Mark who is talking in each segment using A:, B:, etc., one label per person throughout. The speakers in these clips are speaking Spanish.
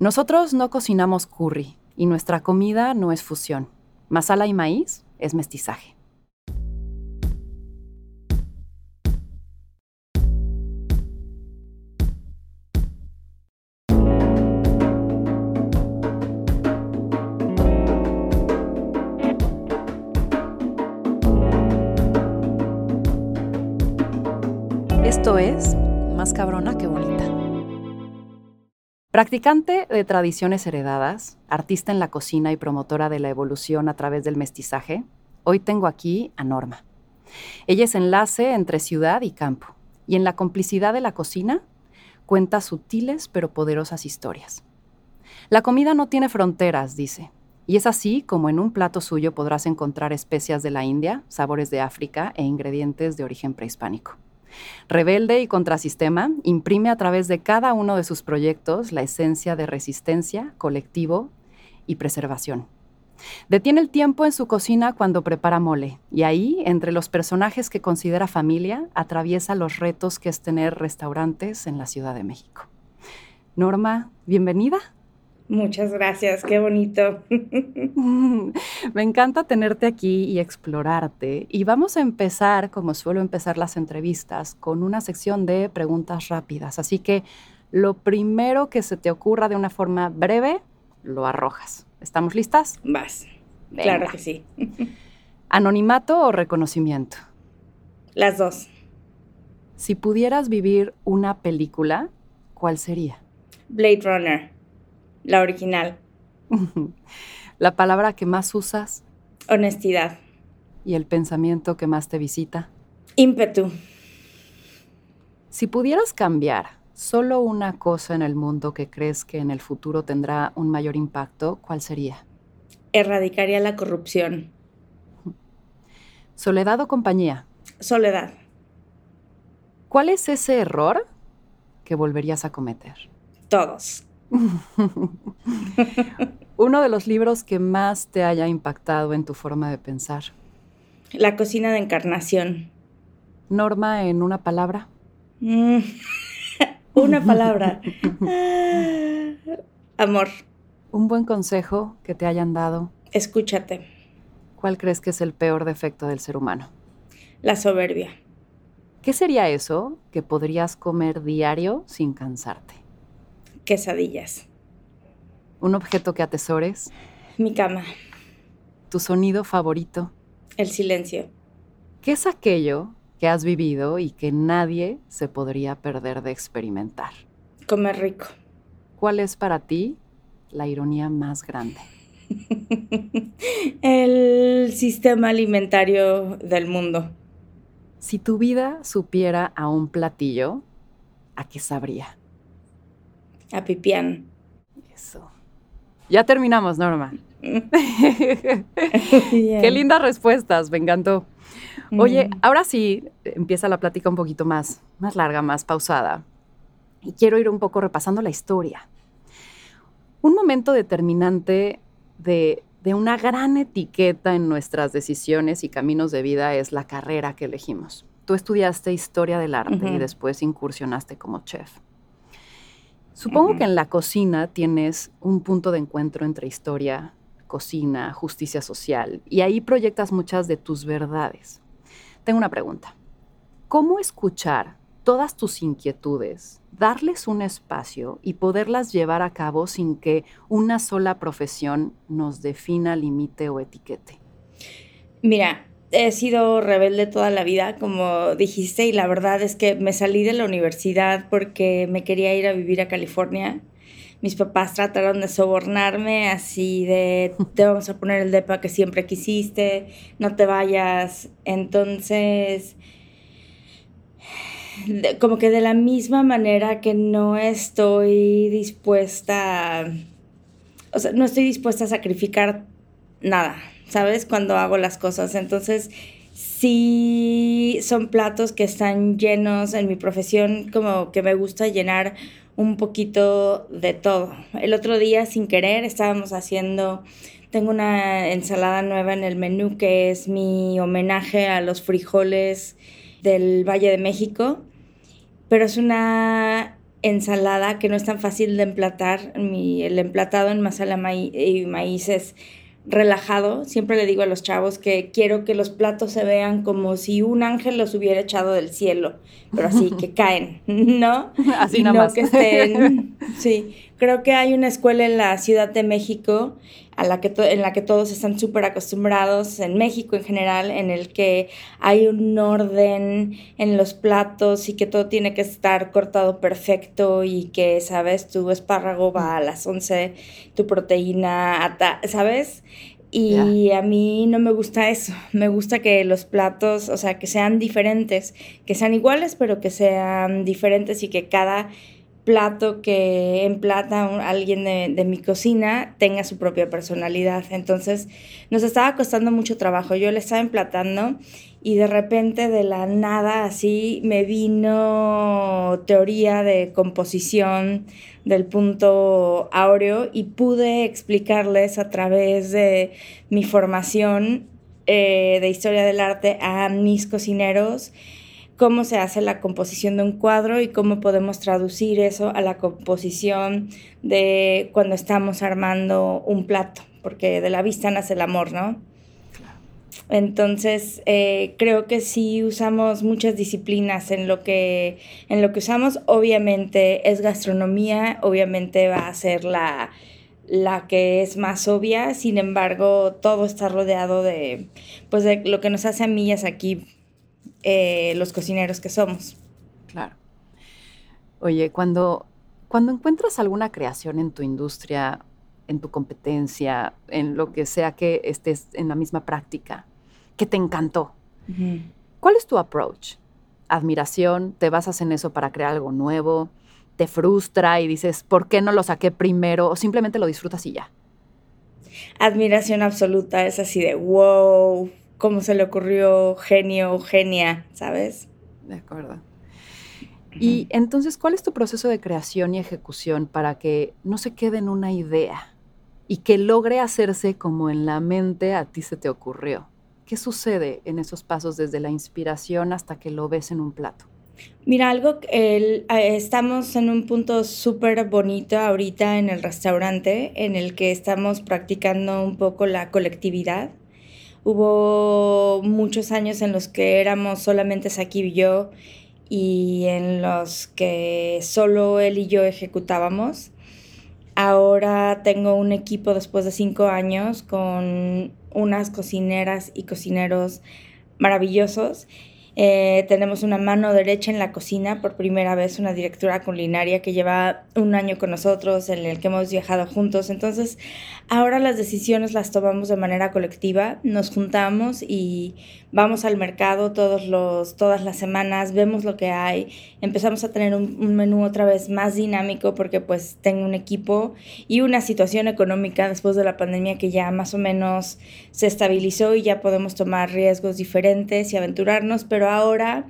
A: Nosotros no cocinamos curry y nuestra comida no es fusión. Masala y maíz es mestizaje. Practicante de tradiciones heredadas, artista en la cocina y promotora de la evolución a través del mestizaje, hoy tengo aquí a Norma. Ella es enlace entre ciudad y campo, y en la complicidad de la cocina cuenta sutiles pero poderosas historias. La comida no tiene fronteras, dice, y es así como en un plato suyo podrás encontrar especias de la India, sabores de África e ingredientes de origen prehispánico. Rebelde y contrasistema, imprime a través de cada uno de sus proyectos la esencia de resistencia, colectivo y preservación. Detiene el tiempo en su cocina cuando prepara mole y ahí, entre los personajes que considera familia, atraviesa los retos que es tener restaurantes en la Ciudad de México. Norma, bienvenida.
B: Muchas gracias, qué bonito.
A: Me encanta tenerte aquí y explorarte. Y vamos a empezar, como suelo empezar las entrevistas, con una sección de preguntas rápidas. Así que lo primero que se te ocurra de una forma breve, lo arrojas. ¿Estamos listas?
B: Vas. Claro que sí.
A: ¿Anonimato o reconocimiento?
B: Las dos.
A: Si pudieras vivir una película, ¿cuál sería?
B: Blade Runner. La original.
A: ¿La palabra que más usas?
B: Honestidad.
A: ¿Y el pensamiento que más te visita?
B: Ímpetu.
A: Si pudieras cambiar solo una cosa en el mundo que crees que en el futuro tendrá un mayor impacto, ¿cuál sería?
B: Erradicaría la corrupción.
A: ¿Soledad o compañía?
B: Soledad.
A: ¿Cuál es ese error que volverías a cometer?
B: Todos.
A: Uno de los libros que más te haya impactado en tu forma de pensar.
B: La cocina de encarnación.
A: Norma en una palabra.
B: Mm, una palabra. Ah, amor.
A: Un buen consejo que te hayan dado.
B: Escúchate.
A: ¿Cuál crees que es el peor defecto del ser humano?
B: La soberbia.
A: ¿Qué sería eso que podrías comer diario sin cansarte?
B: Quesadillas.
A: ¿Un objeto que atesores?
B: Mi cama.
A: ¿Tu sonido favorito?
B: El silencio.
A: ¿Qué es aquello que has vivido y que nadie se podría perder de experimentar?
B: Comer rico.
A: ¿Cuál es para ti la ironía más grande?
B: El sistema alimentario del mundo.
A: Si tu vida supiera a un platillo, ¿a qué sabría?
B: A Pipián.
A: Eso. Ya terminamos, Norma. Qué lindas respuestas, me encantó. Oye, mm. ahora sí empieza la plática un poquito más, más larga, más pausada. Y quiero ir un poco repasando la historia. Un momento determinante de, de una gran etiqueta en nuestras decisiones y caminos de vida es la carrera que elegimos. Tú estudiaste historia del arte y después incursionaste como chef. Supongo que en la cocina tienes un punto de encuentro entre historia, cocina, justicia social, y ahí proyectas muchas de tus verdades. Tengo una pregunta. ¿Cómo escuchar todas tus inquietudes, darles un espacio y poderlas llevar a cabo sin que una sola profesión nos defina, limite o etiquete?
B: Mira, he sido rebelde toda la vida, como dijiste, y la verdad es que me salí de la universidad porque me quería ir a vivir a California. Mis papás trataron de sobornarme así de, te vamos a poner el depa que siempre quisiste, no te vayas. Entonces, como que de la misma manera que no estoy dispuesta, o sea, no estoy dispuesta a sacrificar nada, ¿sabes? Cuando hago las cosas. Entonces, sí son platos que están llenos en mi profesión, como que me gusta llenar un poquito de todo. El otro día, sin querer, estábamos haciendo, tengo una ensalada nueva en el menú que es mi homenaje a los frijoles del Valle de México, pero es una ensalada que no es tan fácil de emplatar. Mi, el emplatado en masala y maíz es relajado. Siempre le digo a los chavos que quiero que los platos se vean como si un ángel los hubiera echado del cielo, pero así que caen, ¿no?
A: Así nada más.
B: que estén. Sí, creo que hay una escuela en la Ciudad de México a la que en la que todos están súper acostumbrados, en México en general, en el que hay un orden en los platos y que todo tiene que estar cortado perfecto y que, ¿sabes? Tu espárrago va a las 11, tu proteína, ¿sabes? Y a mí no me gusta eso. Me gusta que los platos, o sea, que sean diferentes, que sean iguales, pero que sean diferentes y que cada plato que emplata alguien de, mi cocina tenga su propia personalidad. Entonces nos estaba costando mucho trabajo. Yo le estaba emplatando y de repente de la nada así me vino teoría de composición del punto áureo y pude explicarles a través de mi formación eh, de historia del arte a mis cocineros cómo se hace la composición de un cuadro y cómo podemos traducir eso a la composición de cuando estamos armando un plato, porque de la vista nace el amor, ¿no? Entonces, eh, creo que sí usamos muchas disciplinas en lo, que, en lo que usamos. Obviamente es gastronomía, obviamente va a ser la, la que es más obvia, sin embargo, todo está rodeado de, pues, de lo que nos hace a millas aquí eh, los cocineros que somos.
A: Claro. Oye, cuando, cuando encuentras alguna creación en tu industria, en tu competencia, en lo que sea que estés en la misma práctica, que te encantó, ¿cuál es tu approach? ¿Admiración? ¿Te basas en eso para crear algo nuevo? ¿Te frustra y dices, ¿por qué no lo saqué primero? ¿O simplemente lo disfrutas y ya?
B: Admiración absoluta, es así de wow, cómo se le ocurrió, genio, genia, ¿sabes?
A: De acuerdo. Y entonces, ¿cuál es tu proceso de creación y ejecución para que no se quede en una idea y que logre hacerse como en la mente a ti se te ocurrió? ¿Qué sucede en esos pasos desde la inspiración hasta que lo ves en un plato?
B: Mira, algo, el, estamos en un punto súper bonito ahorita en el restaurante en el que estamos practicando un poco la colectividad Hubo muchos años en los que éramos solamente Saki y yo y en los que solo él y yo ejecutábamos. Ahora tengo un equipo después de cinco años con unas cocineras y cocineros maravillosos eh, tenemos una mano derecha en la cocina, por primera vez una directora culinaria que lleva un año con nosotros, en el que hemos viajado juntos. Entonces, ahora las decisiones las tomamos de manera colectiva, nos juntamos y vamos al mercado todos los, todas las semanas, vemos lo que hay, empezamos a tener un, un menú otra vez más dinámico porque pues tengo un equipo y una situación económica después de la pandemia que ya más o menos se estabilizó y ya podemos tomar riesgos diferentes y aventurarnos, pero ahora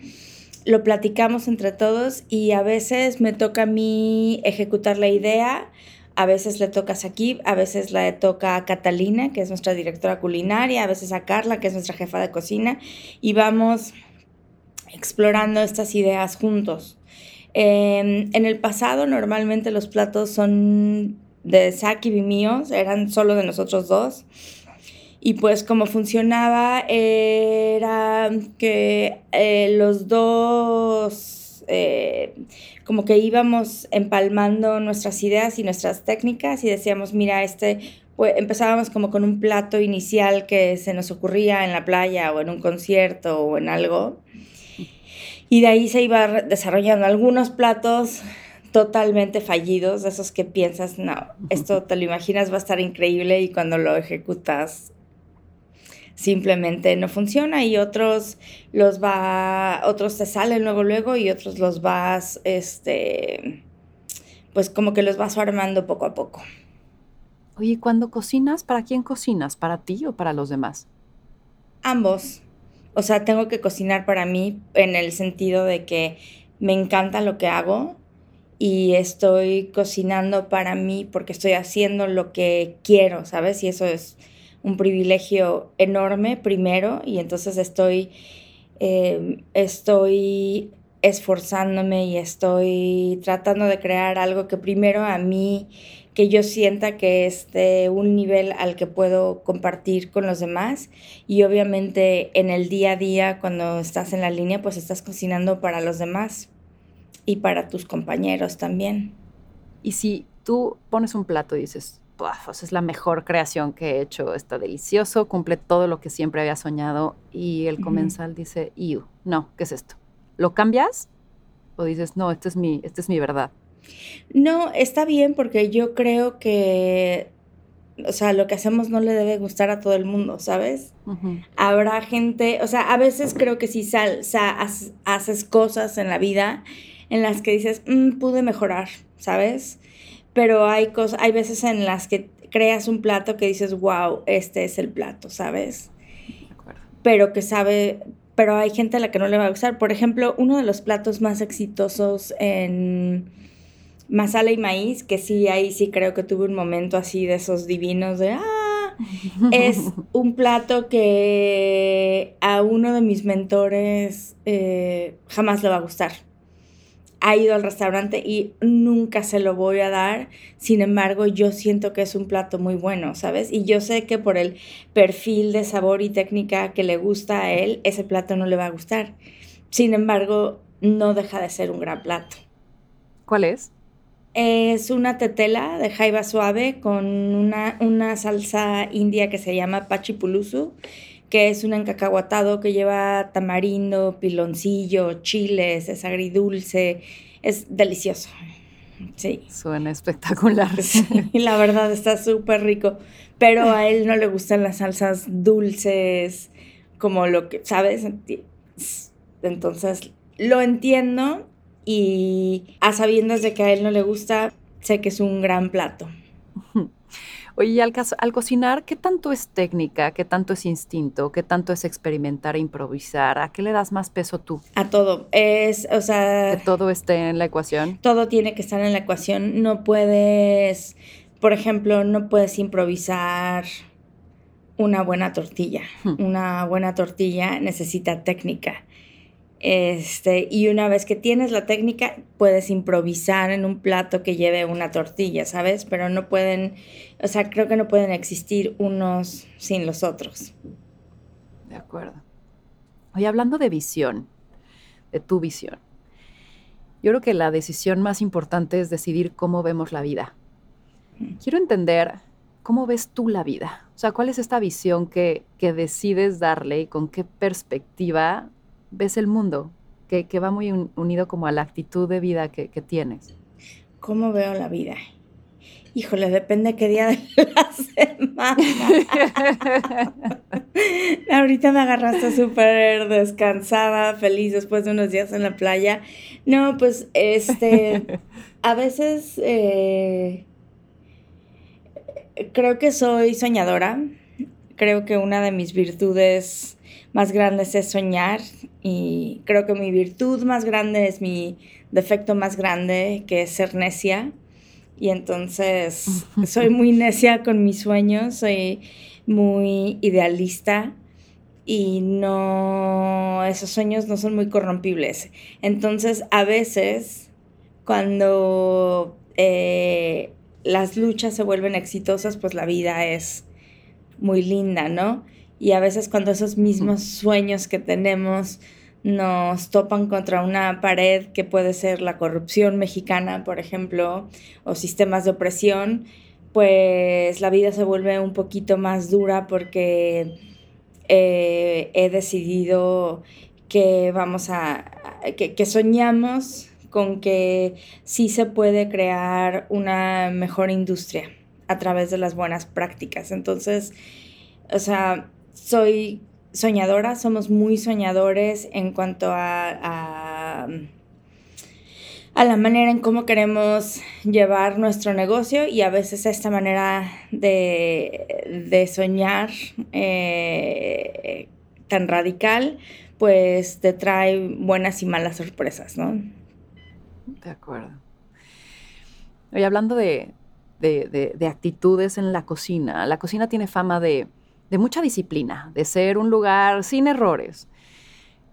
B: lo platicamos entre todos y a veces me toca a mí ejecutar la idea, a veces le toca a Sakib, a veces le toca a Catalina, que es nuestra directora culinaria, a veces a Carla, que es nuestra jefa de cocina, y vamos explorando estas ideas juntos. Em, en el pasado normalmente los platos son de Sakib y míos, eran solo de nosotros dos. Y pues como funcionaba era que eh, los dos eh, como que íbamos empalmando nuestras ideas y nuestras técnicas y decíamos, mira, este, pues empezábamos como con un plato inicial que se nos ocurría en la playa o en un concierto o en algo. Y de ahí se iba desarrollando algunos platos totalmente fallidos, de esos que piensas, no, esto te lo imaginas va a estar increíble y cuando lo ejecutas simplemente no funciona y otros los va, otros te salen luego luego y otros los vas, este, pues como que los vas armando poco a poco.
A: Oye, cuando cocinas, ¿para quién cocinas? ¿Para ti o para los demás?
B: Ambos. O sea, tengo que cocinar para mí en el sentido de que me encanta lo que hago y estoy cocinando para mí porque estoy haciendo lo que quiero, ¿sabes? Y eso es un privilegio enorme primero y entonces estoy, em, estoy esforzándome y estoy tratando de crear algo que primero a mí, que yo sienta que es de un nivel al que puedo compartir con los demás y obviamente en el día a día cuando estás en la línea pues estás cocinando para los demás y para tus compañeros también.
A: Y si tú pones un plato y dices, es la mejor creación que he hecho, está delicioso, cumple todo lo que siempre había soñado y el comensal dice, Iu, no, ¿qué es esto? ¿Lo cambias? ¿O dices, no, esta es mi, esta es mi verdad?
B: No, está bien porque yo creo que, o sea, lo que hacemos no le debe gustar a todo el mundo, ¿sabes? Habrá gente, o sea, a veces creo que si sal, haces cosas en la vida en las que dices, mm, pude mejorar, ¿sabes? Pero hay, cosas, hay veces en las que creas un plato que dices, wow, este es el plato, ¿sabes? Pero que sabe, pero hay gente a la que no le va a gustar. Por ejemplo, uno de los platos más exitosos en masala y maíz, que sí, ahí sí creo que tuve un momento así de esos divinos de, ah, es un plato que a uno de mis mentores eh, jamás le va a gustar ha ido al restaurante y nunca se lo voy a dar. Sin embargo, yo siento que es un plato muy bueno, ¿sabes? Y yo sé que por el perfil de sabor y técnica que le gusta a él, ese plato no le va a gustar. Sin embargo, no deja de ser un gran plato.
A: ¿Cuál es?
B: Es una tetela de jaiba suave con una, una salsa india que se llama pachipulusu que es un encacahuatado que lleva tamarindo, piloncillo, chiles, es agridulce, es delicioso. Sí.
A: Suena espectacular.
B: Sí, la verdad está súper rico, pero a él no le gustan las salsas dulces, como lo que, ¿sabes? Entonces, lo entiendo y a sabiendas de que a él no le gusta, sé que es un gran plato.
A: Oye, al, al, cocinar, ¿qué tanto es técnica? ¿Qué tanto es instinto? ¿Qué tanto es experimentar e improvisar? ¿A qué le das más peso tú?
B: A todo. Es, o sea.
A: Que todo esté en la ecuación.
B: Todo tiene que estar en la ecuación. No puedes, por ejemplo, no puedes improvisar una buena tortilla. Hmm. Una buena tortilla necesita técnica. Este, y una vez que tienes la técnica, puedes improvisar en un plato que lleve una tortilla, ¿sabes? Pero no pueden, o sea, creo que no pueden existir unos sin los otros.
A: De acuerdo. Hoy hablando de visión, de tu visión, yo creo que la decisión más importante es decidir cómo vemos la vida. Quiero entender cómo ves tú la vida. O sea, ¿cuál es esta visión que, que decides darle y con qué perspectiva ves el mundo, que, va muy unido como a la actitud de vida que, tienes?
B: ¿Cómo veo la vida? Híjole, depende qué día de la semana. Ahorita me agarraste súper descansada, feliz después de unos días en la playa. No, pues este, a veces eh, creo que soy soñadora. Creo que una de mis virtudes más grande es soñar y creo que mi virtud más grande es mi defecto más grande, que es ser necia. Y entonces soy muy necia con mis sueños, soy muy idealista y no, esos sueños no son muy corrompibles. Entonces a veces cuando eh, las luchas se vuelven exitosas, pues la vida es muy linda, ¿no? Y a veces cuando esos mismos sueños que tenemos nos topan contra una pared que puede ser la corrupción mexicana, por ejemplo, o sistemas de opresión, pues la vida se vuelve un poquito más dura porque eh, he decidido que vamos a, que, que soñamos con que sí se puede crear una mejor industria a través de las buenas prácticas. Entonces, o sea, soy soñadora, somos muy soñadores en cuanto a, a, la manera en cómo queremos llevar nuestro negocio y a veces esta manera de, soñar eh, tan radical, pues te trae buenas y malas sorpresas, ¿no?
A: De acuerdo. Oye, hablando de, de actitudes en la cocina, la cocina tiene fama de de mucha disciplina, de ser un lugar sin errores.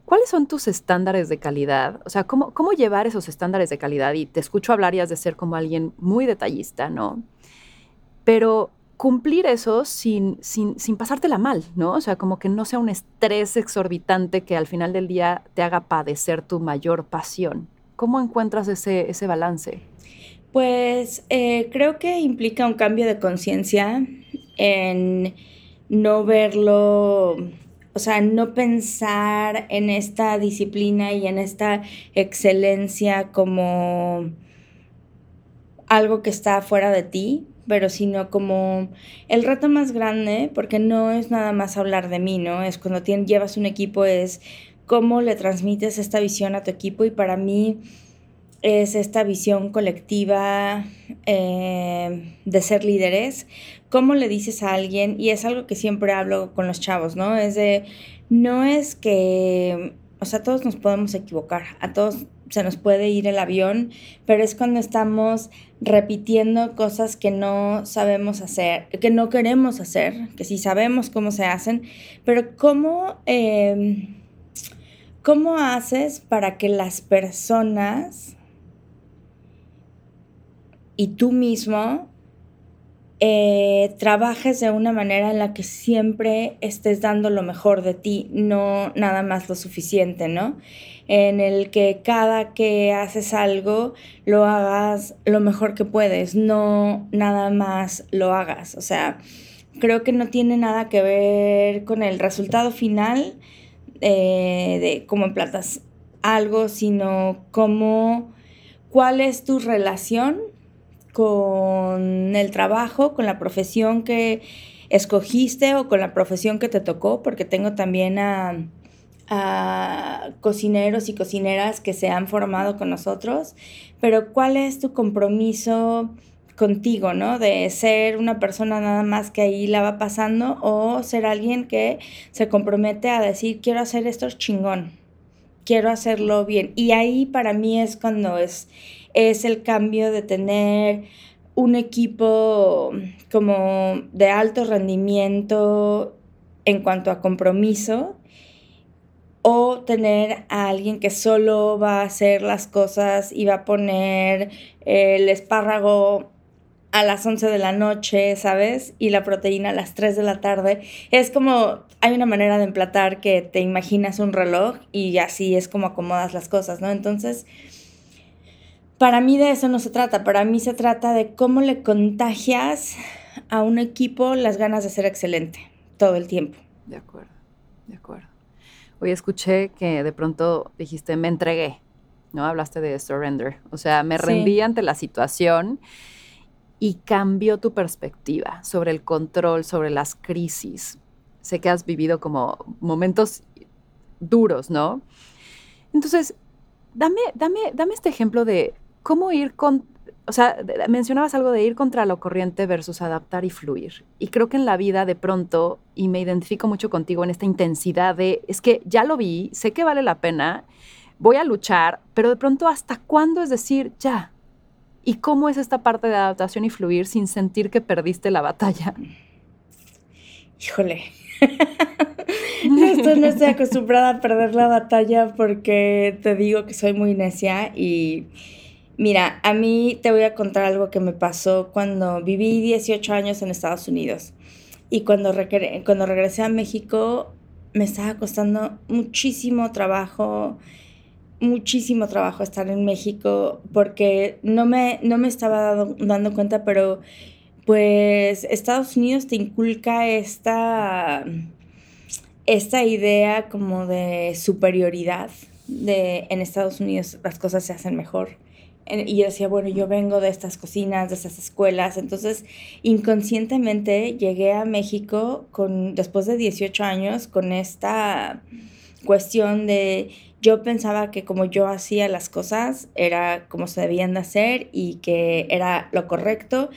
A: ¿cuáles son tus estándares de calidad? O sea, ¿cómo, ¿cómo llevar esos estándares de calidad? Y te escucho hablar y has de ser como alguien muy detallista, ¿no? Pero cumplir eso sin, sin, sin pasártela mal, ¿no? O sea, como que no sea un estrés exorbitante que al final del día te haga padecer tu mayor pasión. ¿Cómo encuentras ese, ese balance?
B: Pues eh, creo que implica un cambio de conciencia en no verlo, o sea, no pensar en esta disciplina y en esta excelencia como algo que está fuera de ti, pero sino como el reto más grande, porque no es nada más hablar de mí, ¿no? Es cuando tienes, llevas un equipo, es cómo le transmites esta visión a tu equipo y para mí es esta visión colectiva eh, de ser líderes. ¿Cómo le dices a alguien? Y es algo que siempre hablo con los chavos, ¿no? Es de, no es que, o sea, todos nos podemos equivocar, a todos se nos puede ir el avión, pero es cuando estamos repitiendo cosas que no sabemos hacer, que no queremos hacer, que sí sabemos cómo se hacen, pero cómo, em, cómo haces para que las personas y tú mismo eh, trabajes de una manera en la que siempre estés dando lo mejor de ti, no nada más lo suficiente, ¿no? En el que cada que haces algo lo hagas lo mejor que puedes, no nada más lo hagas. O sea, creo que no tiene nada que ver con el resultado final eh, de cómo emplatas algo, sino cómo, cuál es tu relación con el trabajo, con la profesión que escogiste o con la profesión que te tocó, porque tengo también a, cocineros y cocineras que se han formado con nosotros, pero ¿cuál es tu compromiso contigo, ¿no? De ser una persona nada más que ahí la va pasando o ser alguien que se compromete a decir, quiero hacer esto chingón, quiero hacerlo bien. Y ahí para mí es cuando es es el cambio de tener un equipo como de alto rendimiento en cuanto a compromiso o tener a alguien que solo va a hacer las cosas y va a poner el espárrago a las 11 de la noche, ¿sabes? Y la proteína a las 3 de la tarde. Es como, hay una manera de emplatar que te imaginas un reloj y así es como acomodas las cosas, ¿no? Entonces, para mí de eso no se trata, para mí se trata de cómo le contagias a un equipo las ganas de ser excelente todo el tiempo.
A: De acuerdo, de acuerdo. Hoy escuché que de pronto dijiste, me entregué, ¿no? Hablaste de surrender, o sea, me rendí ante la situación y cambió tu perspectiva sobre el control, sobre las crisis. Sé que has vivido como momentos duros, ¿no? Entonces, dame, dame, dame este ejemplo de cómo ir con, o sea, mencionabas algo de ir contra lo corriente versus adaptar y fluir. Y creo que en la vida de pronto, y me identifico mucho contigo en esta intensidad de, es que ya lo vi, sé que vale la pena, voy a luchar, pero de pronto hasta cuándo es decir, ya. ¿Y cómo es esta parte de adaptación y fluir sin sentir que perdiste la batalla?
B: Híjole. no estoy acostumbrada a perder la batalla porque te digo que soy muy necia y Mira, a mí te voy a contar algo que me pasó cuando viví 18 años en Estados Unidos. Y cuando, cuando regresé a México me estaba costando muchísimo trabajo, muchísimo trabajo estar en México porque no me, no me estaba dando cuenta, pero pues Estados Unidos te inculca esta, esta idea como de superioridad, de en Estados Unidos las cosas se hacen mejor. Y yo decía, bueno, yo vengo de estas cocinas, de estas escuelas, entonces inconscientemente llegué a México con, después de 18 años con esta cuestión de yo pensaba que como yo hacía las cosas era como se debían de hacer y que era lo correcto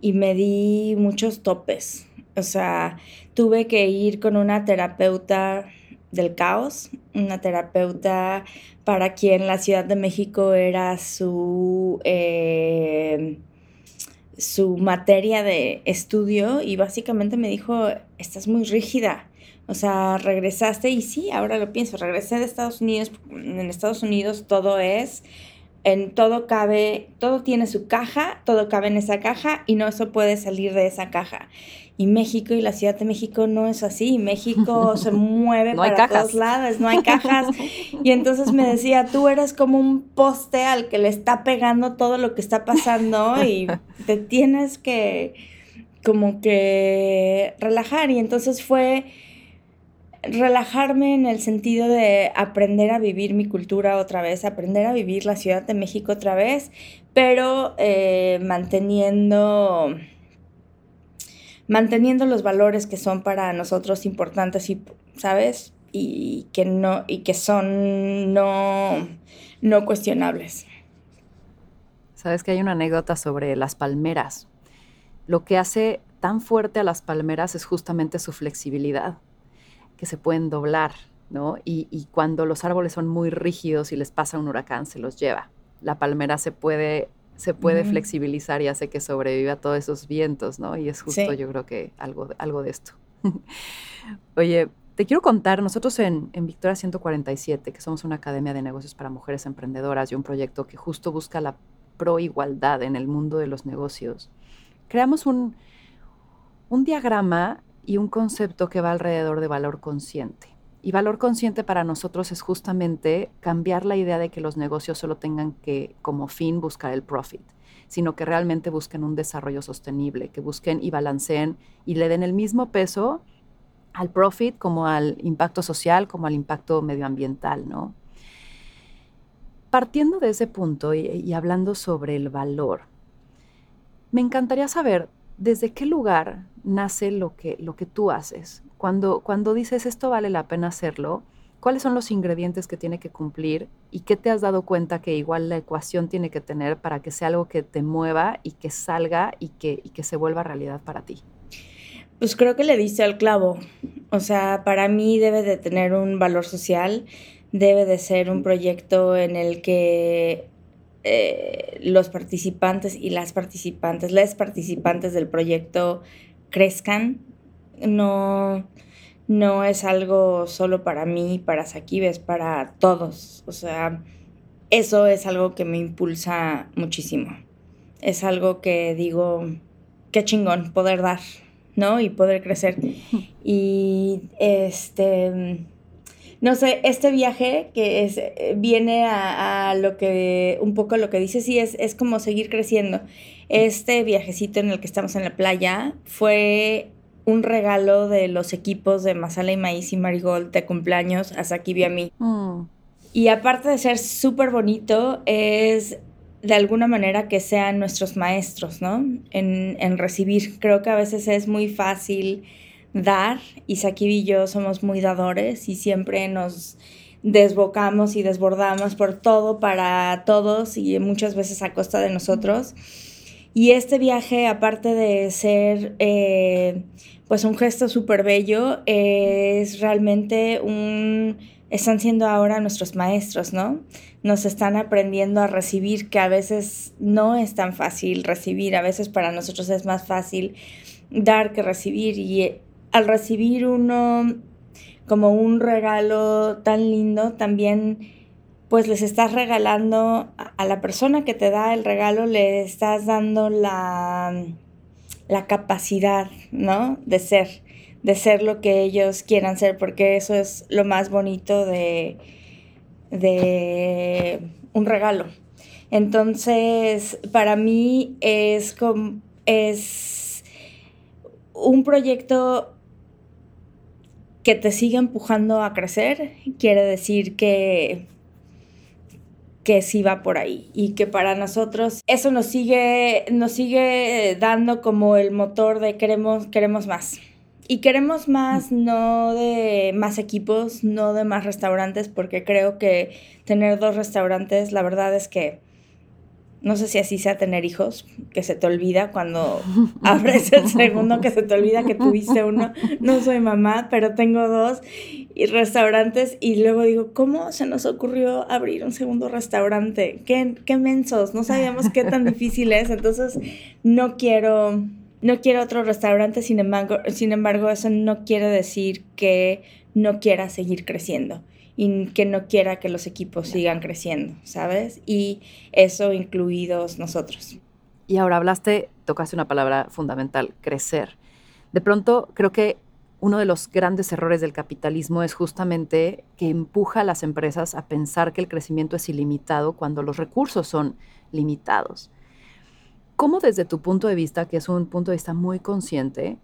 B: y me di muchos topes. O sea, tuve que ir con una terapeuta del caos, una terapeuta para quien la Ciudad de México era su, eh, su materia de estudio y básicamente me dijo, estás muy rígida. O sea, regresaste y sí, ahora lo pienso, regresé de Estados Unidos, en Estados Unidos todo es, en todo cabe, todo tiene su caja, todo cabe en esa caja y no se puede salir de esa caja. Y México y la Ciudad de México no es así. México se mueve para todos lados, no hay cajas. Y entonces me decía, tú eres como un poste al que le está pegando todo lo que está pasando y te tienes que como que relajar. Y entonces fue relajarme en el sentido de aprender a vivir mi cultura otra vez, aprender a vivir la Ciudad de México otra vez, pero eh, manteniendo manteniendo los valores que son para nosotros importantes y, ¿sabes? Y que no, y que son no, no cuestionables.
A: Sabes que hay una anécdota sobre las palmeras. Lo que hace tan fuerte a las palmeras es justamente su flexibilidad, que se pueden doblar, ¿no? Y, y cuando los árboles son muy rígidos y les pasa un huracán, se los lleva. La palmera se puede se puede flexibilizar y hace que sobreviva a todos esos vientos, ¿no? Y es justo yo creo que algo, algo de esto. Oye, te quiero contar, nosotros en, en, Victoria 147, que somos una academia de negocios para mujeres emprendedoras y un proyecto que justo busca la proigualdad en el mundo de los negocios, creamos un, un diagrama y un concepto que va alrededor de valor consciente. Y valor consciente para nosotros es justamente cambiar la idea de que los negocios solo tengan que como fin buscar el profit, sino que realmente busquen un desarrollo sostenible, que busquen y balanceen y le den el mismo peso al profit como al impacto social, como al impacto medioambiental, ¿no? Partiendo de ese punto y, y hablando sobre el valor, me encantaría saber desde qué lugar nace lo que, lo que tú haces. Cuando, cuando dices esto vale la pena hacerlo, ¿cuáles son los ingredientes que tiene que cumplir y qué te has dado cuenta que igual la ecuación tiene que tener para que sea algo que te mueva y que salga y que, y que se vuelva realidad para ti?
B: Pues creo que le diste al clavo. O sea, para mí debe de tener un valor social, debe de ser un proyecto en el que eh, los participantes y las participantes, las participantes del proyecto crezcan, no, no es algo solo para mí, para Sakibe, es para todos. O sea, eso es algo que me impulsa muchísimo. Es algo que digo, qué chingón poder dar, ¿no? Y poder crecer. Y este, no sé, este viaje que es, viene a, lo que, un poco lo que dices, sí, es, es como seguir creciendo. Este viajecito en el que estamos en la playa fue un regalo de los equipos de Masala y Maíz y Marigold de cumpleaños a Saki y a mí. Mm. Y aparte de ser súper bonito, es de alguna manera que sean nuestros maestros, ¿no? En, en, recibir. Creo que a veces es muy fácil dar Saki y yo somos muy dadores y siempre nos desbocamos y desbordamos por todo para todos y muchas veces a costa de nosotros. Y este viaje, aparte de ser eh, pues un gesto súper bello, es realmente un... Están siendo ahora nuestros maestros, ¿no? Nos están aprendiendo a recibir, que a veces no es tan fácil recibir, a veces para nosotros es más fácil dar que recibir. Y al recibir uno como un regalo tan lindo, también pues les estás regalando a la persona que te da el regalo, le estás dando la, la capacidad, ¿no? De ser, de ser lo que ellos quieran ser, porque eso es lo más bonito de, de un regalo. Entonces, para mí es, es un proyecto que te sigue empujando a crecer, quiere decir que que sí va por ahí y que para nosotros eso nos sigue, nos sigue dando como el motor de queremos, queremos más. Y queremos más, no de más equipos, no de más restaurantes, porque creo que tener dos restaurantes, la verdad es que no sé si así sea tener hijos, que se te olvida cuando abres el segundo, que se te olvida que tuviste uno. No soy mamá, pero tengo dos y restaurantes y luego digo, ¿cómo se nos ocurrió abrir un segundo restaurante? Qué, qué mensos, no sabíamos qué tan difícil es, entonces no quiero no quiero otro restaurante, sin embargo, sin embargo, eso no quiere decir que no quiera seguir creciendo y que no quiera que los equipos sigan creciendo, ¿sabes? Y eso incluidos nosotros.
A: Y ahora hablaste, tocaste una palabra fundamental, crecer. De pronto, creo que uno de los grandes errores del capitalismo es justamente que empuja a las empresas a pensar que el crecimiento es ilimitado cuando los recursos son limitados. ¿Cómo desde tu punto de vista, que es un punto de vista muy consciente,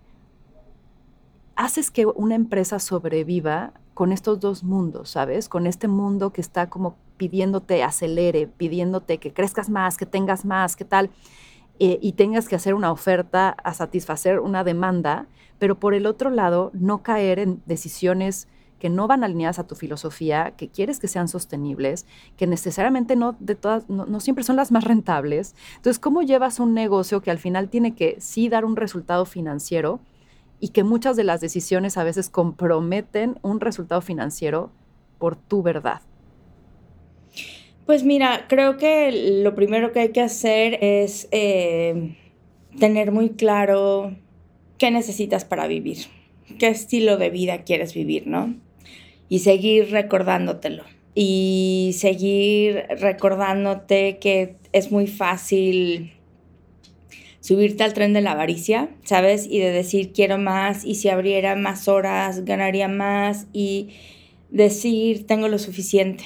A: haces que una empresa sobreviva con estos dos mundos, ¿sabes? Con este mundo que está como pidiéndote acelere, pidiéndote que crezcas más, que tengas más, que tal, eh, y tengas que hacer una oferta a satisfacer una demanda, pero por el otro lado, no caer en decisiones que no van alineadas a tu filosofía, que quieres que sean sostenibles, que necesariamente no, de todas, no, no siempre son las más rentables. Entonces, ¿cómo llevas un negocio que al final tiene que sí dar un resultado financiero, y que muchas de las decisiones a veces comprometen un resultado financiero por tu verdad?
B: Pues mira, creo que lo primero que hay que hacer es eh, tener muy claro qué necesitas para vivir, qué estilo de vida quieres vivir, ¿no? Y seguir recordándotelo. Y seguir recordándote que es muy fácil subirte al tren de la avaricia, ¿sabes? Y de decir quiero más y si abriera más horas ganaría más y decir tengo lo suficiente.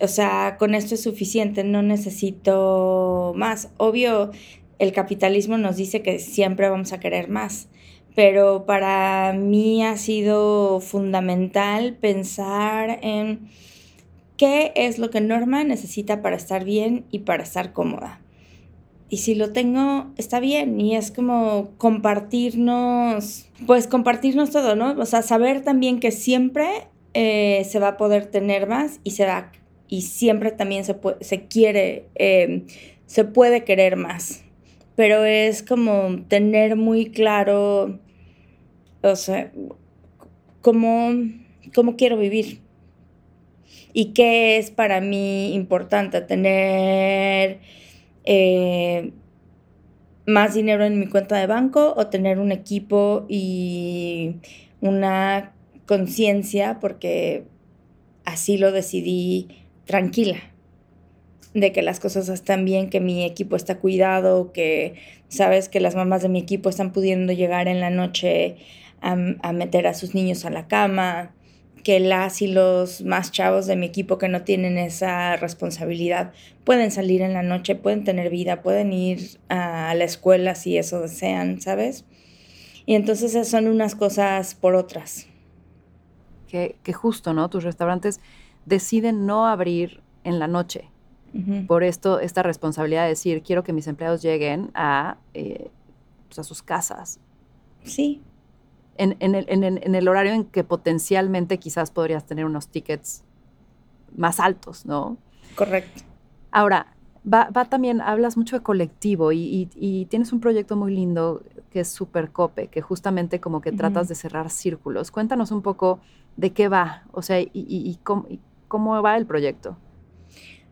B: O sea, con esto es suficiente, no necesito más. Obvio, el capitalismo nos dice que siempre vamos a querer más, pero para mí ha sido fundamental pensar en qué es lo que Norma necesita para estar bien y para estar cómoda y si lo tengo, está bien. Y es como compartirnos, pues compartirnos todo, ¿no? O sea, saber también que siempre eh, se va a poder tener más y se va, y siempre también se, se quiere, em, se puede querer más. Pero es como tener muy claro, o sea, cómo, cómo quiero vivir. Y qué es para mí importante tener eh, más dinero en mi cuenta de banco o tener un equipo y una conciencia, porque así lo decidí tranquila, de que las cosas están bien, que mi equipo está cuidado, que sabes que las mamás de mi equipo están pudiendo llegar en la noche a, a meter a sus niños a la cama, que las y los más chavos de mi equipo que no tienen esa responsabilidad pueden salir en la noche, pueden tener vida, pueden ir a la escuela si eso desean, ¿sabes? Y entonces son unas cosas por otras.
A: Que, justo, ¿no? Tus restaurantes deciden no abrir en la noche. Por esto, esta responsabilidad de decir, quiero que mis empleados lleguen a, eh, pues, a sus casas.
B: Sí
A: en, el, horario en que potencialmente quizás podrías tener unos tickets más altos, ¿no?
B: Correcto.
A: Ahora, va, también, hablas mucho de colectivo y, tienes un proyecto muy lindo que es Supercope, que justamente como que tratas de cerrar círculos. Cuéntanos un poco de qué va, o sea, y, cómo, cómo, va el proyecto.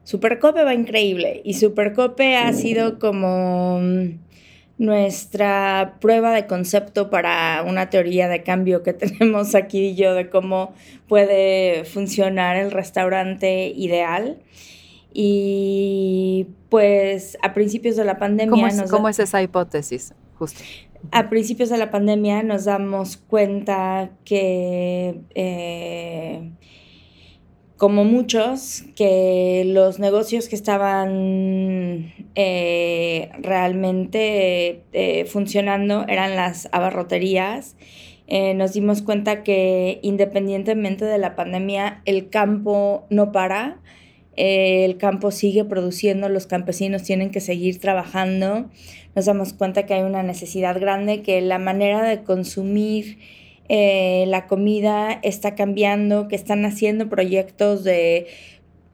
B: Supercope va increíble y Supercope ha sido como nuestra prueba de concepto para una teoría de cambio que tenemos aquí y yo de cómo puede funcionar el restaurante ideal. Y pues a principios de la pandemia...
A: ¿Cómo es, esa hipótesis? Justo.
B: A principios de la pandemia nos damos cuenta que... Eh, como muchos, que los negocios que estaban eh, realmente eh, funcionando eran las abarroterías. Eh, nos dimos cuenta que independientemente de la pandemia, el campo no para, el campo sigue produciendo, los campesinos tienen que seguir trabajando. Nos damos cuenta que hay una necesidad grande, que la manera de consumir eh, la comida está cambiando, que están haciendo proyectos de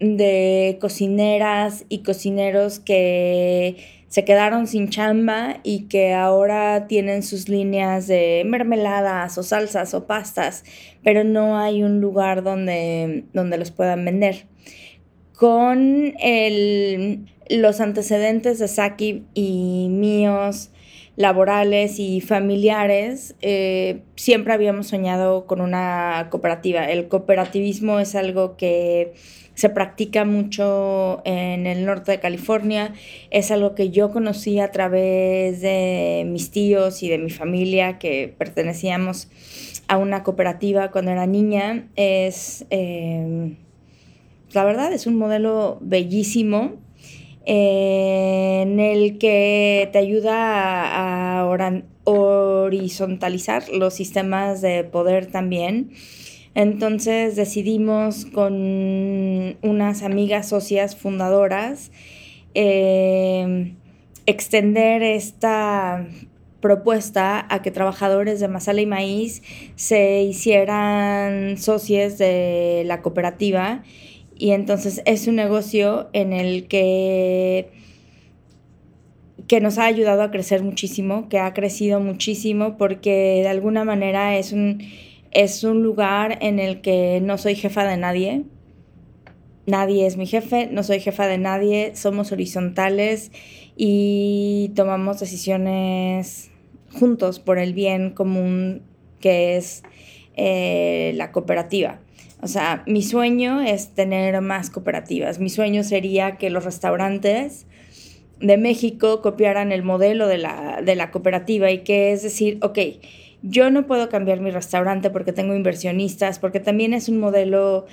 B: de cocineras y cocineros que se quedaron sin chamba y que ahora tienen sus líneas de mermeladas o salsas o pastas, pero no hay un lugar donde, donde los puedan vender. Con los antecedentes de Saki y míos, laborales y familiares, eh, siempre habíamos soñado con una cooperativa. El cooperativismo es algo que se practica mucho en el norte de California, es algo que yo conocí a través de mis tíos y de mi familia que pertenecíamos a una cooperativa cuando era niña. Es, eh, la verdad, es un modelo bellísimo en el que te ayuda a, horizontalizar los sistemas de poder también. Entonces decidimos con unas amigas socias fundadoras eh, extender esta propuesta a que trabajadores de Masala y Maíz se hicieran socios de la cooperativa y entonces es un negocio en el que que nos ha ayudado a crecer muchísimo, que ha crecido muchísimo porque de alguna manera es un, es un lugar en el que no soy jefa de nadie. Nadie es mi jefe, no soy jefa de nadie, somos horizontales y tomamos decisiones juntos por el bien común que es eh, la cooperativa. O sea, mi sueño es tener más cooperativas. Mi sueño sería que los restaurantes de México copiaran el modelo de la, de la cooperativa y que es decir, ok, yo no puedo cambiar mi restaurante porque tengo inversionistas, porque también es un modelo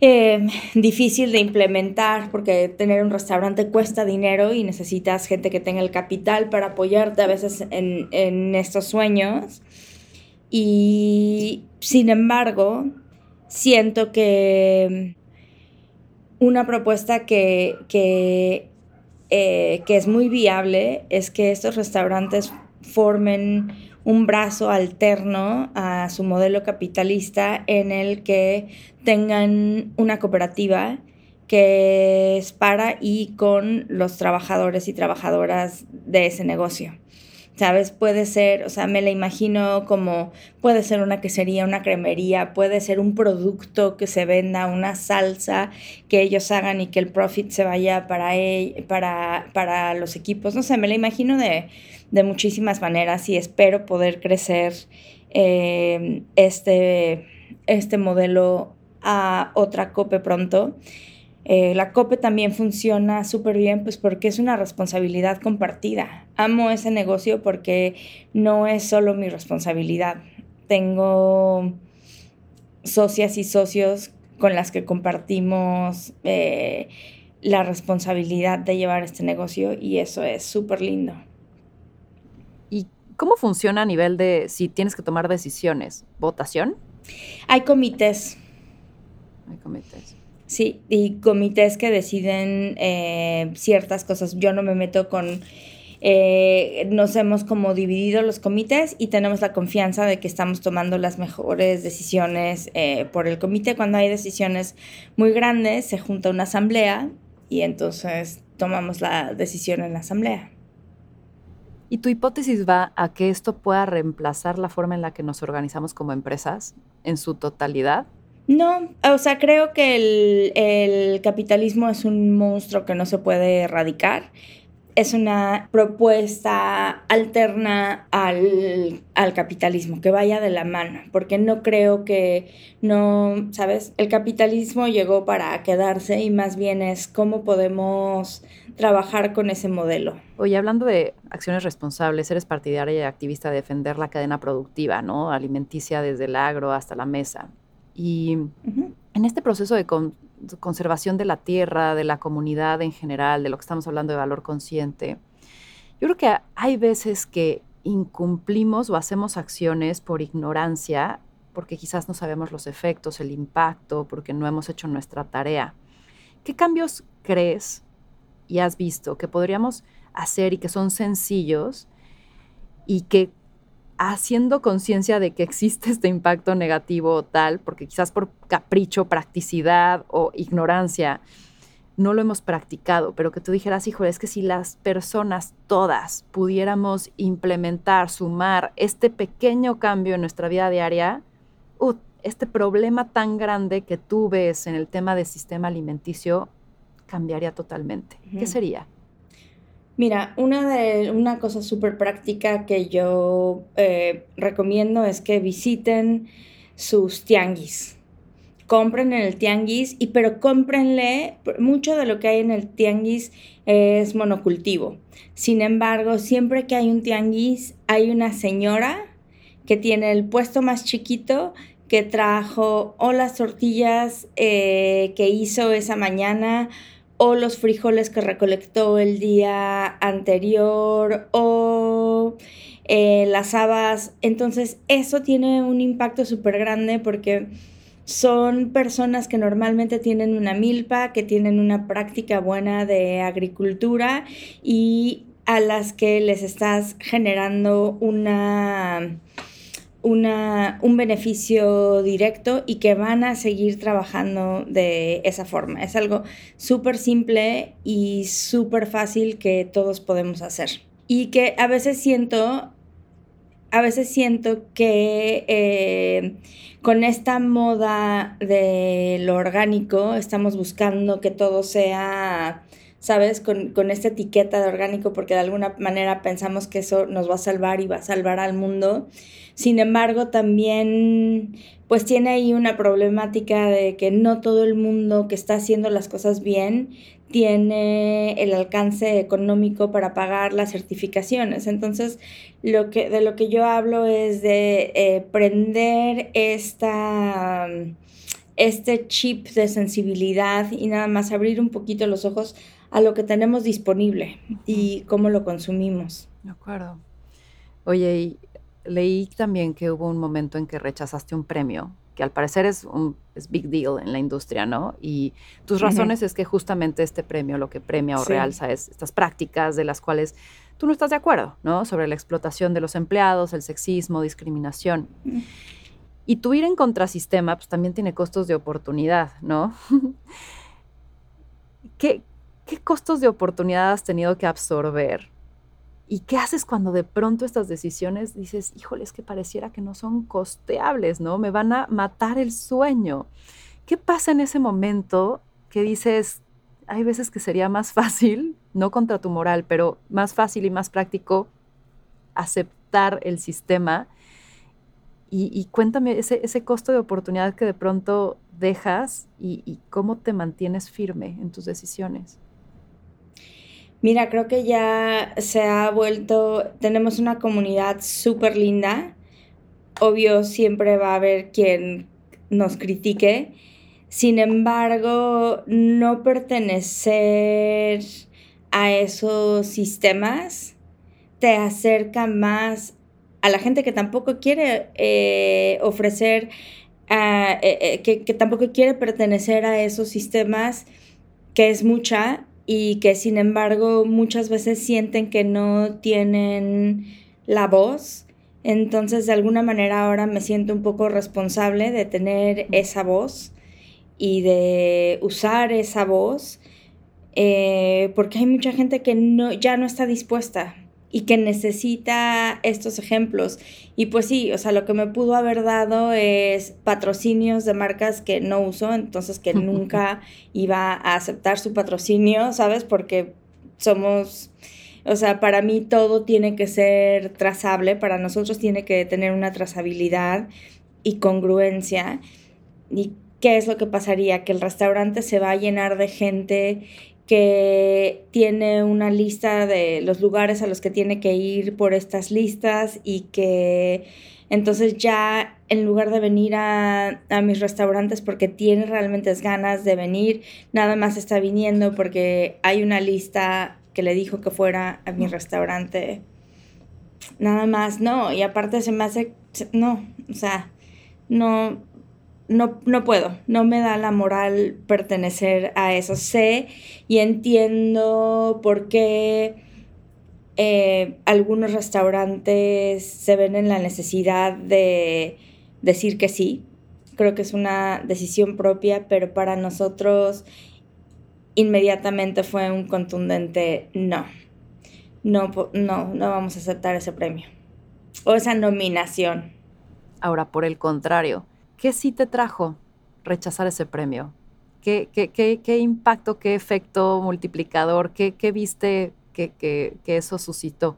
B: eh, difícil de implementar porque tener un restaurante cuesta dinero y necesitas gente que tenga el capital para apoyarte a veces en, en estos sueños. Y sin embargo, siento que una propuesta que, que, eh, que, es muy viable es que estos restaurantes formen un brazo alterno a su modelo capitalista en el que tengan una cooperativa que es para y con los trabajadores y trabajadoras de ese negocio. ¿Sabes? Puede ser, o sea, me la imagino como puede ser una quesería, una cremería, puede ser un producto que se venda, una salsa que ellos hagan y que el profit se vaya para, para, para los equipos. No sé, me la imagino de, muchísimas maneras y espero poder crecer eh, este, este modelo a otra COPE pronto. Eh, la COPE también funciona súper bien, pues porque es una responsabilidad compartida. Amo ese negocio porque no es solo mi responsabilidad. Tengo socias y socios con las que compartimos eh, la responsabilidad de llevar este negocio y eso es súper lindo.
A: ¿Y cómo funciona a nivel de si tienes que tomar decisiones? ¿Votación?
B: Hay comités.
A: Hay comités.
B: Sí, y comités que deciden eh, ciertas cosas. Yo no me meto con... Eh, nos hemos como dividido los comités y tenemos la confianza de que estamos tomando las mejores decisiones eh, por el comité. Cuando hay decisiones muy grandes, se junta una asamblea y entonces tomamos la decisión en la asamblea.
A: ¿Y tu hipótesis va a que esto pueda reemplazar la forma en la que nos organizamos como empresas en su totalidad?
B: No, o sea, creo que el, capitalismo es un monstruo que no se puede erradicar. Es una propuesta alterna al, al, capitalismo, que vaya de la mano, porque no creo que, no, ¿sabes? El capitalismo llegó para quedarse y más bien es cómo podemos trabajar con ese modelo.
A: Oye, hablando de acciones responsables, eres partidaria y activista de defender la cadena productiva, ¿no? Alimenticia desde el agro hasta la mesa. Y en este proceso de conservación de la tierra, de la comunidad en general, de lo que estamos hablando de valor consciente, yo creo que hay veces que incumplimos o hacemos acciones por ignorancia, porque quizás no sabemos los efectos, el impacto, porque no hemos hecho nuestra tarea. ¿Qué cambios crees y has visto que podríamos hacer y que son sencillos y que haciendo conciencia de que existe este impacto negativo tal, porque quizás por capricho, practicidad o ignorancia no lo hemos practicado, pero que tú dijeras, híjole, es que si las personas todas pudiéramos implementar, sumar este pequeño cambio en nuestra vida diaria, uh, este problema tan grande que tú ves en el tema del sistema alimenticio cambiaría totalmente. ¿Qué sería?
B: Mira, una, de, una cosa súper práctica que yo eh, recomiendo es que visiten sus tianguis. Compren en el tianguis, y pero cómprenle, mucho de lo que hay en el tianguis es monocultivo. Sin embargo, siempre que hay un tianguis, hay una señora que tiene el puesto más chiquito que trajo o las tortillas eh, que hizo esa mañana o los frijoles que recolectó el día anterior o eh, las habas. Entonces eso tiene un impacto súper grande porque son personas que normalmente tienen una milpa, que tienen una práctica buena de agricultura y a las que les estás generando una un beneficio directo y que van a seguir trabajando de esa forma. Es algo súper simple y súper fácil que todos podemos hacer. Y que a veces siento, a veces siento que eh, con esta moda de lo orgánico estamos buscando que todo sea ¿sabes? Con, con, esta etiqueta de orgánico, porque de alguna manera pensamos que eso nos va a salvar y va a salvar al mundo. Sin embargo, también pues tiene ahí una problemática de que no todo el mundo que está haciendo las cosas bien tiene el alcance económico para pagar las certificaciones. Entonces, lo que, de lo que yo hablo es de eh, prender esta, este chip de sensibilidad y nada más abrir un poquito los ojos a lo que tenemos disponible y cómo lo consumimos.
A: De acuerdo. Oye, y leí también que hubo un momento en que rechazaste un premio, que al parecer es un es big deal en la industria, ¿no? Y tus razones es que justamente este premio lo que premia o realza es estas prácticas de las cuales tú no estás de acuerdo, ¿no? Sobre la explotación de los empleados, el sexismo, discriminación. Y tu ir en contrasistema, pues también tiene costos de oportunidad, ¿no? ¿Qué, ¿Qué costos de oportunidad has tenido que absorber ¿Y qué haces cuando de pronto estas decisiones dices, híjole, es que pareciera que no son costeables, ¿no? Me van a matar el sueño. ¿Qué pasa en ese momento que dices, hay veces que sería más fácil, no contra tu moral, pero más fácil y más práctico aceptar el sistema? Y, cuéntame ese, ese, costo de oportunidad que de pronto dejas y cómo te mantienes firme en tus decisiones.
B: Mira, creo que ya se ha vuelto, tenemos una comunidad súper linda. Obvio, siempre va a haber quien nos critique. Sin embargo, no pertenecer a esos sistemas te acerca más a la gente que tampoco quiere eh, ofrecer, eh, eh, que, que tampoco quiere pertenecer a esos sistemas, que es mucha, y que sin embargo muchas veces sienten que no tienen la voz. Entonces de alguna manera ahora me siento un poco responsable de tener esa voz y de usar esa voz eh, porque hay mucha gente que no, ya no está dispuesta y que necesita estos ejemplos. Y pues sí, o sea, lo que me pudo haber dado es patrocinios de marcas que no uso, entonces que nunca iba a aceptar su patrocinio, ¿sabes? Porque somos, o sea, para mí todo tiene que ser trazable, para nosotros tiene que tener una trazabilidad y congruencia. ¿Y qué es lo que pasaría? Que el restaurante se va a llenar de gente que tiene una lista de los lugares a los que tiene que ir por estas listas y que entonces ya en lugar de venir a, mis restaurantes porque tiene realmente ganas de venir, nada más está viniendo porque hay una lista que le dijo que fuera a mi restaurante. Nada más, no, y aparte se me hace, no, o sea, no, no, no puedo, no me da la moral pertenecer a eso. Sé y entiendo por qué eh, algunos restaurantes se ven en la necesidad de decir que sí. Creo que es una decisión propia, pero para nosotros inmediatamente fue un contundente no. No, no, no vamos a aceptar ese premio o esa nominación.
A: Ahora, por el contrario, ¿qué sí te trajo rechazar ese premio? ¿Qué, impacto, qué efecto multiplicador, qué, viste que, eso suscitó?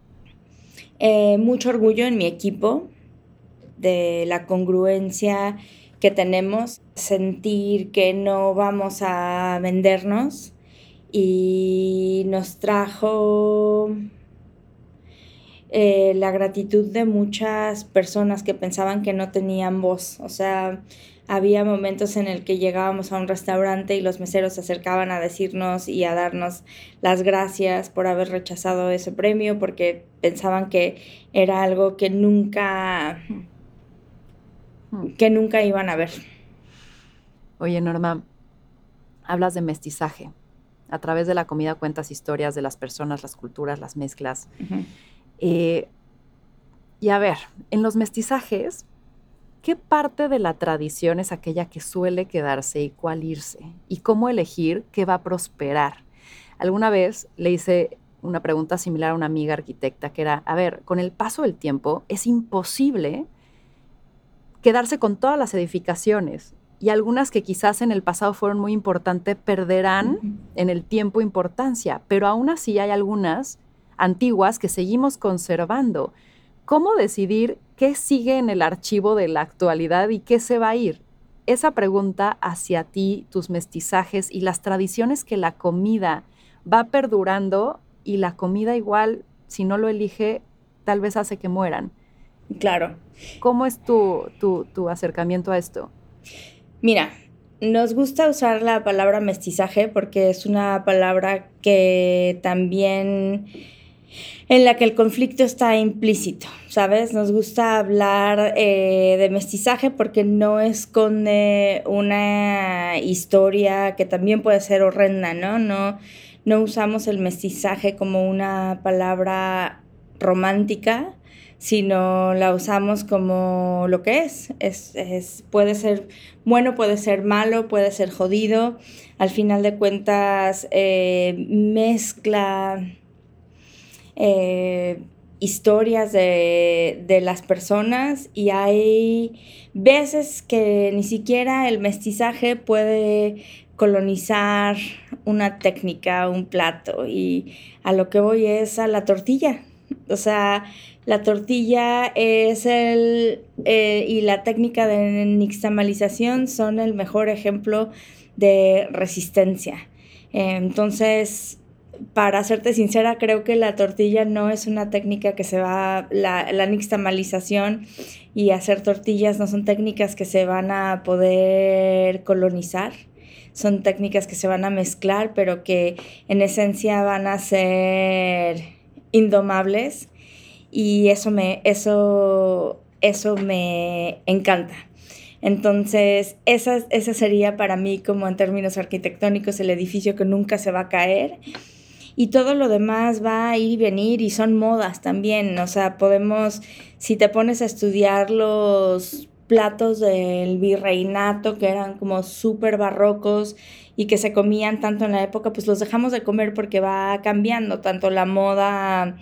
B: Eh, mucho orgullo en mi equipo, de la congruencia que tenemos, sentir que no vamos a vendernos y nos trajo eh, la gratitud de muchas personas que pensaban que no tenían voz. O sea, había momentos en el que llegábamos a un restaurante y los meseros se acercaban a decirnos y a darnos las gracias por haber rechazado ese premio porque pensaban que era algo que nunca que nunca iban a ver.
A: Oye, Norma, hablas de mestizaje. A través de la comida cuentas historias de las personas, las culturas, las mezclas. Eh, y a ver, en los mestizajes ¿Qué parte de la tradición es aquella que suele quedarse y cuál irse? ¿Y cómo elegir qué va a prosperar? Alguna vez le hice una pregunta similar a una amiga arquitecta que era, a ver, con el paso del tiempo es imposible quedarse con todas las edificaciones y algunas que quizás en el pasado fueron muy importantes perderán en el tiempo importancia, pero aún así hay algunas antiguas que seguimos conservando. ¿Cómo decidir qué sigue en el archivo de la actualidad y qué se va a ir? Esa pregunta hacia ti, tus mestizajes y las tradiciones que la comida va perdurando y la comida igual, si no lo elige, tal vez hace que mueran.
B: Claro.
A: ¿Cómo es tu, tu, tu acercamiento a esto?
B: Mira, nos gusta usar la palabra mestizaje porque es una palabra que también en la que el conflicto está implícito, ¿sabes? Nos gusta hablar eh, de mestizaje porque no esconde una historia que también puede ser horrenda, ¿no? No, no usamos el mestizaje como una palabra romántica, sino la usamos como lo que es. Es, puede ser bueno, puede ser malo, puede ser jodido. Al final de cuentas, eh, mezcla eh, historias de, las personas y hay veces que ni siquiera el mestizaje puede colonizar una técnica, un plato y a lo que voy es a la tortilla. O sea, la tortilla es el eh, y la técnica de nixtamalización son el mejor ejemplo de resistencia. entonces, para serte sincera, creo que la tortilla no es una técnica que se va, la, la nixtamalización y hacer tortillas no son técnicas que se van a poder colonizar, son técnicas que se van a mezclar, pero que en esencia van a ser indomables y eso me, eso, eso me encanta. Entonces, esa, esa sería para mí como en términos arquitectónicos el edificio que nunca se va a caer y todo lo demás va a ir y venir y son modas también. O sea, podemos, si te pones a estudiar los platos del virreinato que eran como súper barrocos y que se comían tanto en la época, pues los dejamos de comer porque va cambiando tanto la moda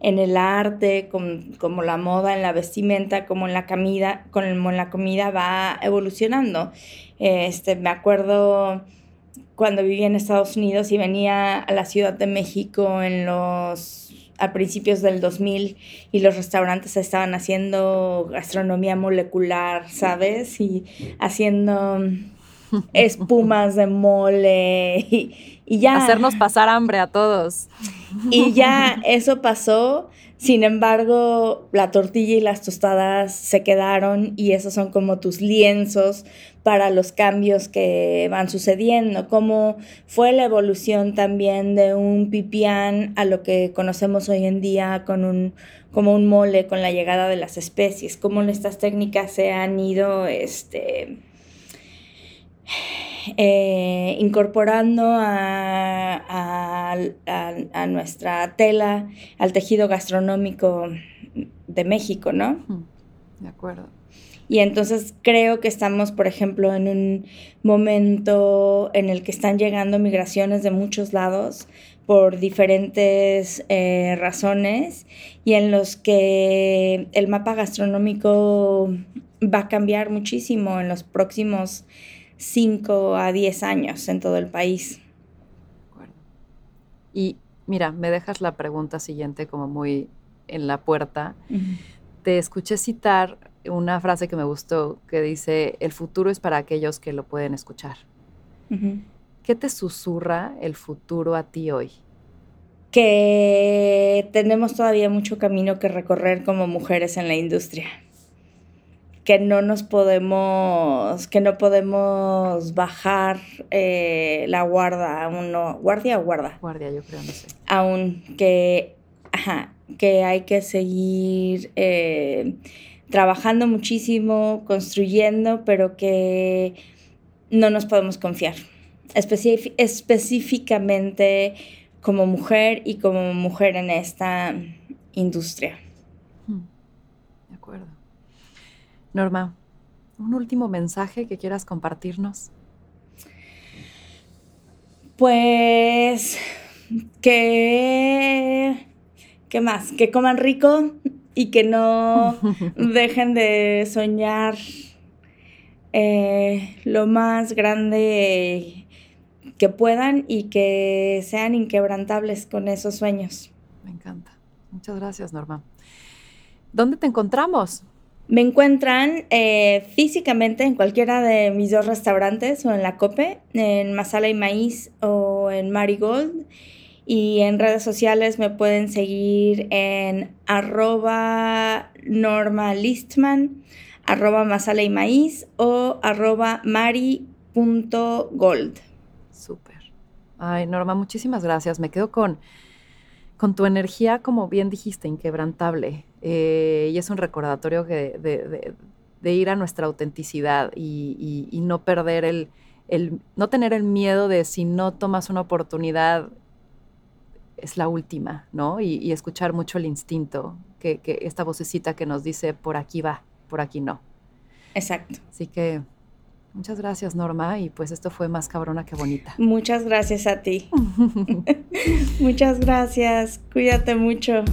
B: en el arte, como, la moda en la vestimenta, como en la comida, como en la comida va evolucionando. Este, me acuerdo cuando vivía en Estados Unidos y venía a la Ciudad de México en los a principios del 2000 y los restaurantes estaban haciendo gastronomía molecular, ¿sabes? Y haciendo espumas de mole y, y ya.
A: Hacernos pasar hambre a todos.
B: Y ya eso pasó sin embargo, la tortilla y las tostadas se quedaron y esos son como tus lienzos para los cambios que van sucediendo, como fue la evolución también de un pipián a lo que conocemos hoy en día con un, como un mole con la llegada de las especies, cómo estas técnicas se han ido este, eh, incorporando a, a, nuestra tela, al tejido gastronómico de México, ¿no?
A: De acuerdo.
B: Y entonces creo que estamos, por ejemplo, en un momento en el que están llegando migraciones de muchos lados por diferentes eh, razones y en los que el mapa gastronómico va a cambiar muchísimo en los próximos 5 a 10 años en todo el país.
A: Y mira, me dejas la pregunta siguiente como muy en la puerta. Te escuché citar una frase que me gustó que dice, el futuro es para aquellos que lo pueden escuchar. ¿Qué te susurra el futuro a ti hoy?
B: Que tenemos todavía mucho camino que recorrer como mujeres en la industria. Que no nos podemos, que no podemos bajar eh, la guarda, aún no, guardia o guarda.
A: Guardia, yo creo, no sé.
B: Aún que, que hay que seguir eh, trabajando muchísimo, construyendo, pero que no nos podemos confiar. específicamente como mujer y como mujer en esta industria. Hmm.
A: De acuerdo. Norma, un último mensaje que quieras compartirnos.
B: Pues que... ¿Qué más? Que coman rico, y que no dejen de soñar eh, lo más grande que puedan y que sean inquebrantables con esos sueños.
A: Me encanta. Muchas gracias, Norma. ¿Dónde te encontramos?
B: Me encuentran eh, físicamente en cualquiera de mis dos restaurantes o en la COPE, en Masala y Maíz o en Marigold. Y en redes sociales me pueden seguir en arroba Norma Listman, arroba Masala y Maíz o arroba mari.gold.
A: Súper. Ay, Norma, muchísimas gracias. Me quedo con, con tu energía, como bien dijiste, inquebrantable. Eh, y es un recordatorio de, ir a nuestra autenticidad y, no perder el, el, no tener el miedo de si no tomas una oportunidad es la última, ¿no? Y, escuchar mucho el instinto, que, esta vocecita que nos dice, por aquí va, por aquí no.
B: Exacto.
A: Así que muchas gracias, Norma, y pues esto fue más cabrona que bonita.
B: Muchas gracias a ti. muchas gracias, cuídate mucho.